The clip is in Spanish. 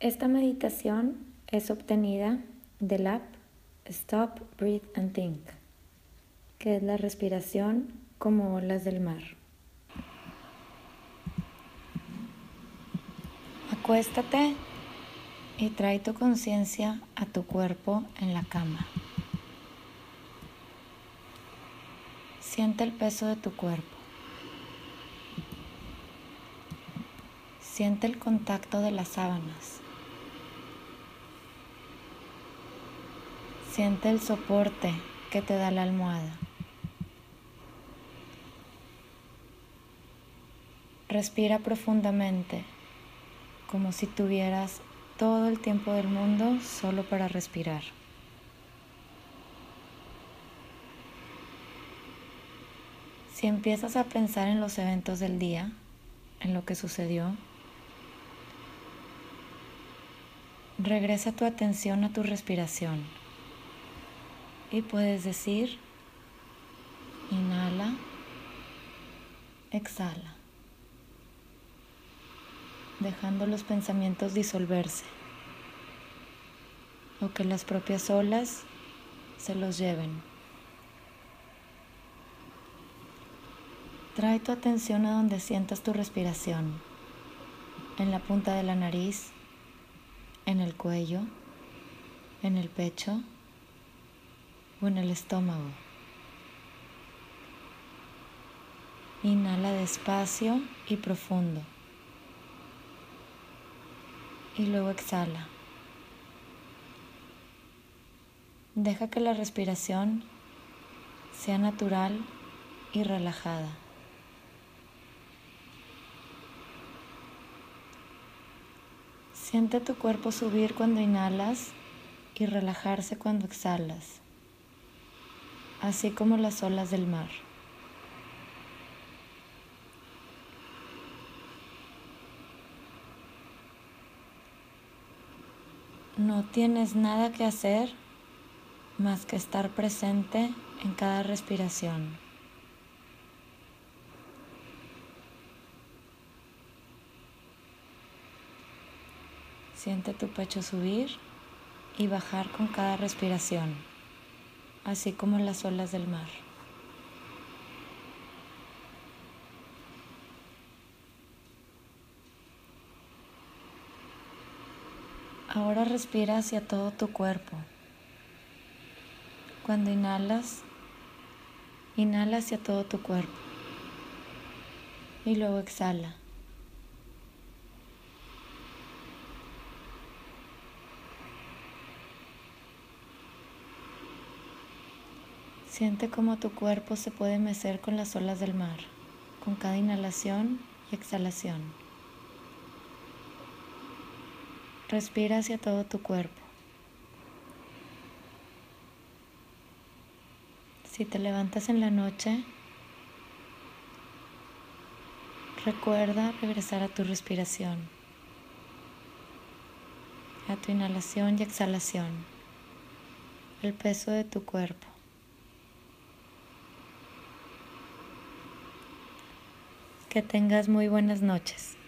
Esta meditación es obtenida del app Stop, Breathe and Think, que es la respiración como olas del mar. Acuéstate y trae tu conciencia a tu cuerpo en la cama. Siente el peso de tu cuerpo. Siente el contacto de las sábanas. Siente el soporte que te da la almohada. Respira profundamente, como si tuvieras todo el tiempo del mundo solo para respirar. Si empiezas a pensar en los eventos del día, en lo que sucedió, regresa tu atención a tu respiración y puedes decir, inhala, exhala, dejando los pensamientos disolverse o que las propias olas se los lleven. Trae tu atención a donde sientas tu respiración, en la punta de la nariz, en el cuello, en el pecho en el estómago. Inhala despacio y profundo. Y luego exhala. Deja que la respiración sea natural y relajada. Siente tu cuerpo subir cuando inhalas y relajarse cuando exhalas así como las olas del mar. No tienes nada que hacer más que estar presente en cada respiración. Siente tu pecho subir y bajar con cada respiración así como las olas del mar. Ahora respira hacia todo tu cuerpo. Cuando inhalas, inhala hacia todo tu cuerpo y luego exhala. Siente cómo tu cuerpo se puede mecer con las olas del mar, con cada inhalación y exhalación. Respira hacia todo tu cuerpo. Si te levantas en la noche, recuerda regresar a tu respiración, a tu inhalación y exhalación, el peso de tu cuerpo. Que tengas muy buenas noches.